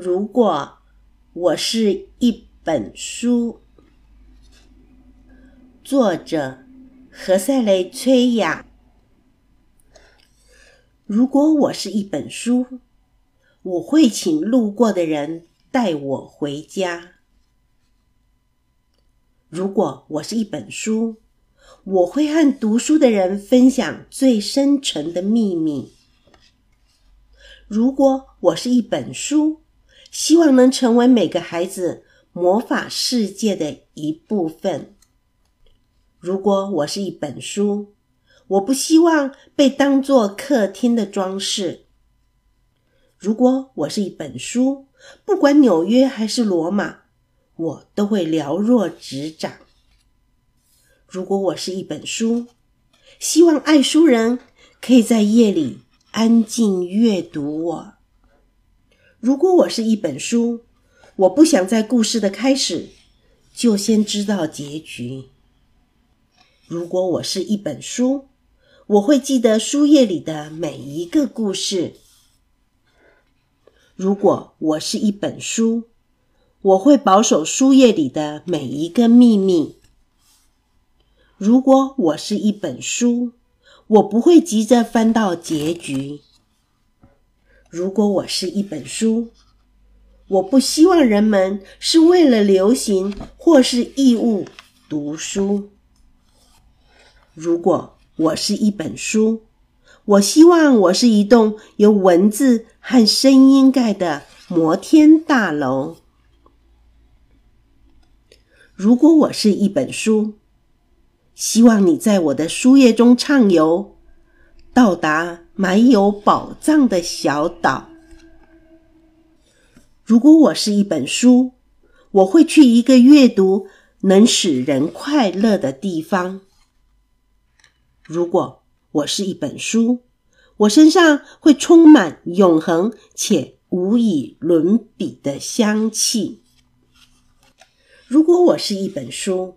如果我是一本书，作者何塞雷崔雅。如果我是一本书，我会请路过的人带我回家。如果我是一本书，我会和读书的人分享最深沉的秘密。如果我是一本书，希望能成为每个孩子魔法世界的一部分。如果我是一本书，我不希望被当作客厅的装饰。如果我是一本书，不管纽约还是罗马，我都会了若指掌。如果我是一本书，希望爱书人可以在夜里安静阅读我。如果我是一本书，我不想在故事的开始就先知道结局。如果我是一本书，我会记得书页里的每一个故事。如果我是一本书，我会保守书页里的每一个秘密。如果我是一本书，我不会急着翻到结局。如果我是一本书，我不希望人们是为了流行或是义务读书。如果我是一本书，我希望我是一栋由文字和声音盖的摩天大楼。如果我是一本书，希望你在我的书页中畅游。到达埋有宝藏的小岛。如果我是一本书，我会去一个阅读能使人快乐的地方。如果我是一本书，我身上会充满永恒且无以伦比的香气。如果我是一本书。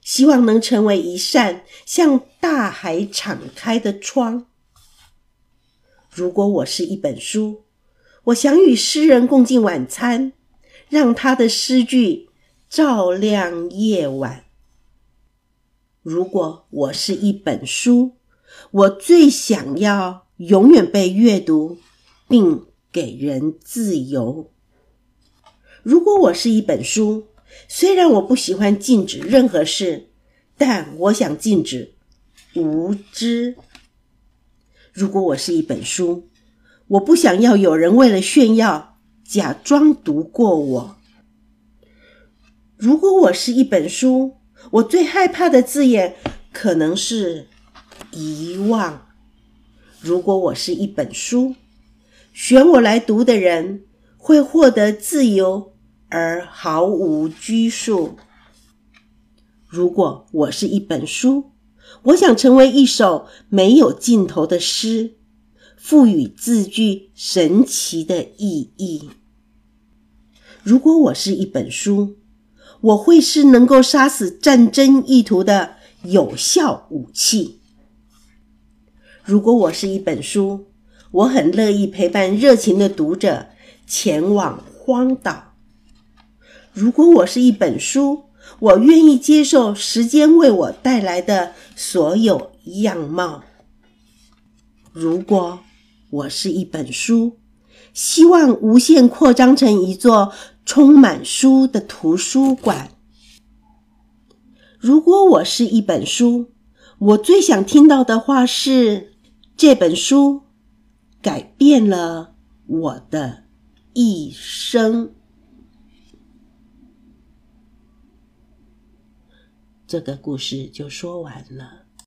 希望能成为一扇向大海敞开的窗。如果我是一本书，我想与诗人共进晚餐，让他的诗句照亮夜晚。如果我是一本书，我最想要永远被阅读，并给人自由。如果我是一本书。虽然我不喜欢禁止任何事，但我想禁止无知。如果我是一本书，我不想要有人为了炫耀假装读过我。如果我是一本书，我最害怕的字眼可能是遗忘。如果我是一本书，选我来读的人会获得自由。而毫无拘束。如果我是一本书，我想成为一首没有尽头的诗，赋予字句神奇的意义。如果我是一本书，我会是能够杀死战争意图的有效武器。如果我是一本书，我很乐意陪伴热情的读者前往荒岛。如果我是一本书，我愿意接受时间为我带来的所有样貌。如果我是一本书，希望无限扩张成一座充满书的图书馆。如果我是一本书，我最想听到的话是：这本书改变了我的一生。这个故事就说完了。